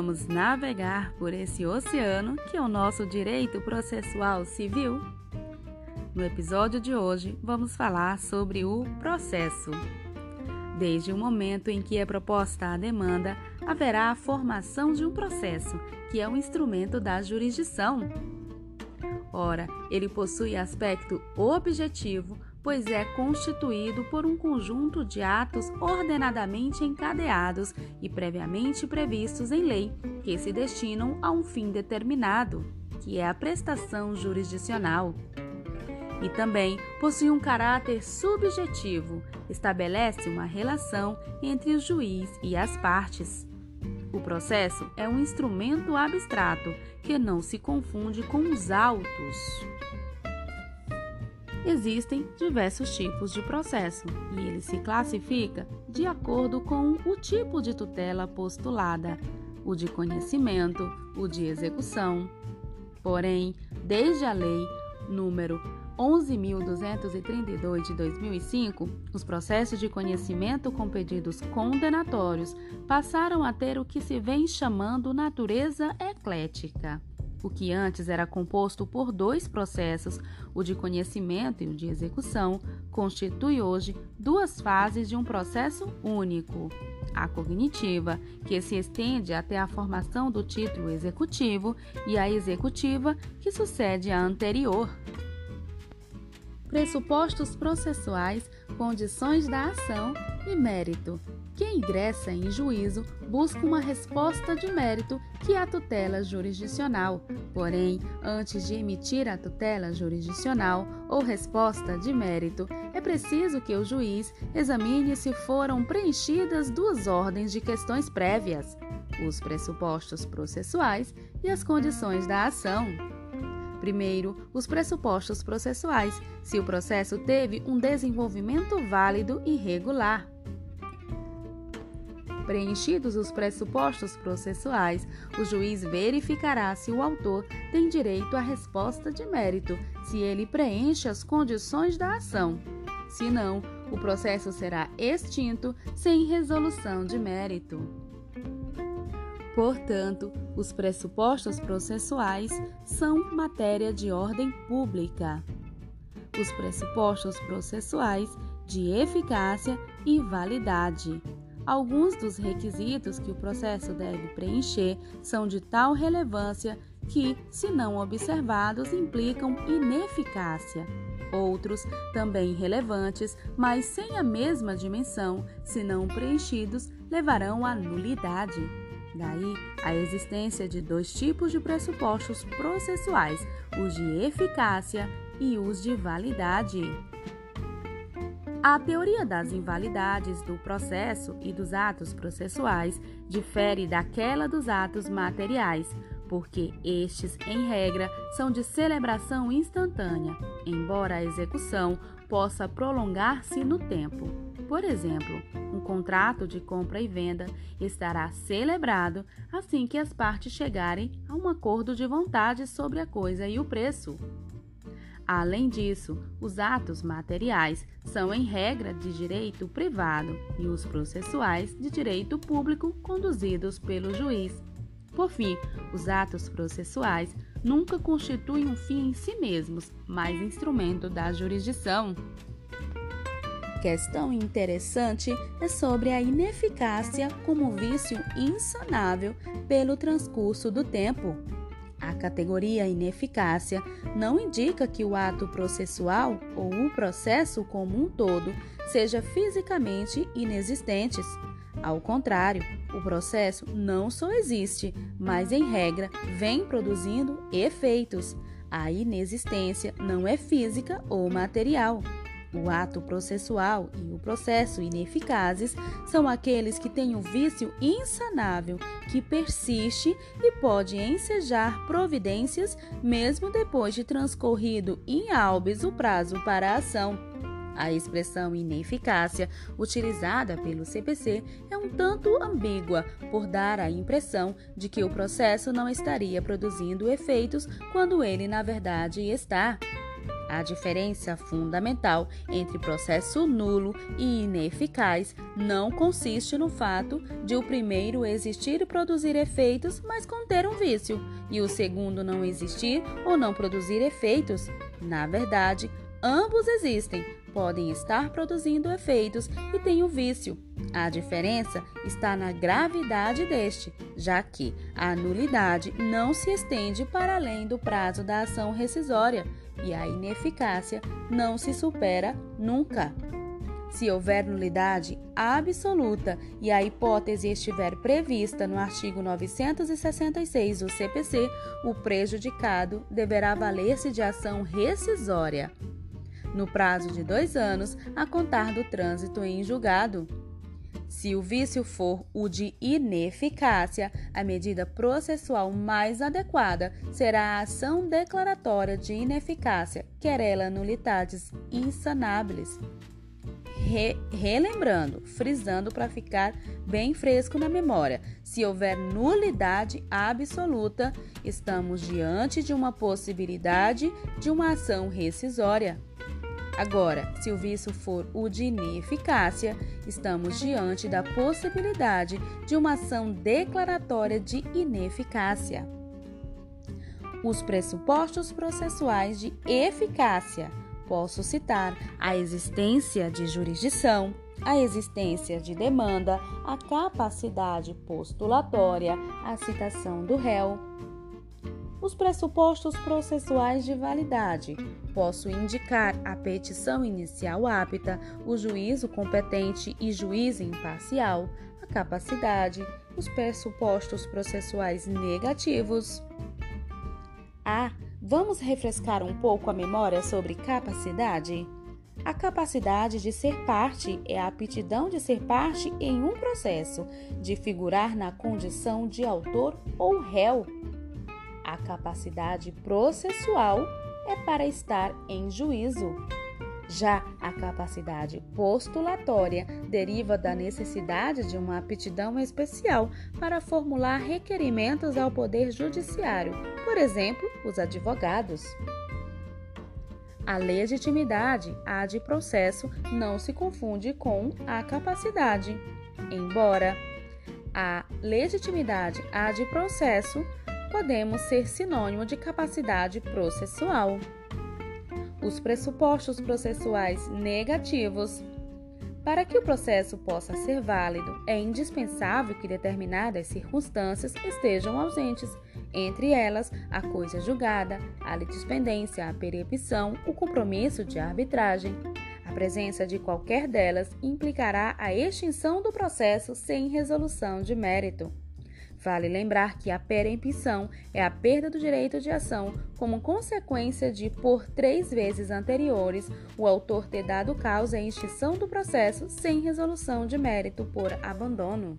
vamos navegar por esse oceano que é o nosso direito processual civil? No episódio de hoje, vamos falar sobre o processo. Desde o momento em que é proposta a demanda, haverá a formação de um processo, que é um instrumento da jurisdição. Ora, ele possui aspecto objetivo, pois é constituído por um conjunto de atos ordenadamente encadeados e previamente previstos em lei, que se destinam a um fim determinado, que é a prestação jurisdicional. E também possui um caráter subjetivo, estabelece uma relação entre o juiz e as partes. O processo é um instrumento abstrato que não se confunde com os autos. Existem diversos tipos de processo e ele se classifica de acordo com o tipo de tutela postulada, o de conhecimento, o de execução. Porém, desde a lei número 11.232 de 2005, os processos de conhecimento com pedidos condenatórios passaram a ter o que se vem chamando natureza eclética. O que antes era composto por dois processos, o de conhecimento e o de execução, constitui hoje duas fases de um processo único. A cognitiva, que se estende até a formação do título executivo, e a executiva, que sucede à anterior. Pressupostos processuais, condições da ação e mérito. Quem ingressa em juízo busca uma resposta de mérito que é a tutela jurisdicional. Porém, antes de emitir a tutela jurisdicional ou resposta de mérito, é preciso que o juiz examine se foram preenchidas duas ordens de questões prévias: os pressupostos processuais e as condições da ação. Primeiro, os pressupostos processuais, se o processo teve um desenvolvimento válido e regular. Preenchidos os pressupostos processuais, o juiz verificará se o autor tem direito à resposta de mérito, se ele preenche as condições da ação. Se não, o processo será extinto sem resolução de mérito. Portanto, os pressupostos processuais são matéria de ordem pública. Os pressupostos processuais de eficácia e validade. Alguns dos requisitos que o processo deve preencher são de tal relevância que, se não observados, implicam ineficácia. Outros, também relevantes, mas sem a mesma dimensão, se não preenchidos, levarão à nulidade. Daí a existência de dois tipos de pressupostos processuais, os de eficácia e os de validade. A teoria das invalidades do processo e dos atos processuais difere daquela dos atos materiais, porque estes, em regra, são de celebração instantânea, embora a execução possa prolongar-se no tempo. Por exemplo, um contrato de compra e venda estará celebrado assim que as partes chegarem a um acordo de vontade sobre a coisa e o preço. Além disso, os atos materiais são, em regra, de direito privado e os processuais de direito público conduzidos pelo juiz. Por fim, os atos processuais nunca constituem um fim em si mesmos, mas instrumento da jurisdição. Questão interessante é sobre a ineficácia como vício insanável pelo transcurso do tempo. Categoria ineficácia não indica que o ato processual ou o processo como um todo seja fisicamente inexistentes. Ao contrário, o processo não só existe, mas em regra vem produzindo efeitos. A inexistência não é física ou material. O ato processual e o processo ineficazes são aqueles que têm um vício insanável que persiste e pode ensejar providências mesmo depois de transcorrido em albis o prazo para a ação. A expressão ineficácia, utilizada pelo CPC, é um tanto ambígua por dar a impressão de que o processo não estaria produzindo efeitos quando ele, na verdade, está. A diferença fundamental entre processo nulo e ineficaz não consiste no fato de o primeiro existir e produzir efeitos, mas conter um vício, e o segundo não existir ou não produzir efeitos. Na verdade, ambos existem, podem estar produzindo efeitos e têm o vício. A diferença está na gravidade deste, já que a nulidade não se estende para além do prazo da ação rescisória e a ineficácia não se supera nunca. Se houver nulidade absoluta e a hipótese estiver prevista no artigo 966 do CPC, o prejudicado deverá valer-se de ação rescisória no prazo de dois anos a contar do trânsito em julgado. Se o vício for o de ineficácia, a medida processual mais adequada será a ação declaratória de ineficácia, querela nulidades insanáveis. Re relembrando, frisando para ficar bem fresco na memória, se houver nulidade absoluta, estamos diante de uma possibilidade de uma ação rescisória. Agora, se o vício for o de ineficácia, estamos diante da possibilidade de uma ação declaratória de ineficácia. Os pressupostos processuais de eficácia. Posso citar a existência de jurisdição, a existência de demanda, a capacidade postulatória, a citação do réu, os pressupostos processuais de validade. Posso indicar a petição inicial apta, o juízo competente e juízo imparcial, a capacidade, os pressupostos processuais negativos. Ah, vamos refrescar um pouco a memória sobre capacidade? A capacidade de ser parte é a aptidão de ser parte em um processo, de figurar na condição de autor ou réu. A capacidade processual é para estar em juízo. Já a capacidade postulatória deriva da necessidade de uma aptidão especial para formular requerimentos ao Poder Judiciário, por exemplo, os advogados. A legitimidade, a de processo, não se confunde com a capacidade, embora a legitimidade, a de processo, podemos ser sinônimo de capacidade processual. Os pressupostos processuais negativos. Para que o processo possa ser válido, é indispensável que determinadas circunstâncias estejam ausentes, entre elas a coisa julgada, a litispendência, a perepção, o compromisso de arbitragem. A presença de qualquer delas implicará a extinção do processo sem resolução de mérito. Vale lembrar que a perempção é a perda do direito de ação como consequência de, por três vezes anteriores, o autor ter dado causa à extinção do processo sem resolução de mérito por abandono.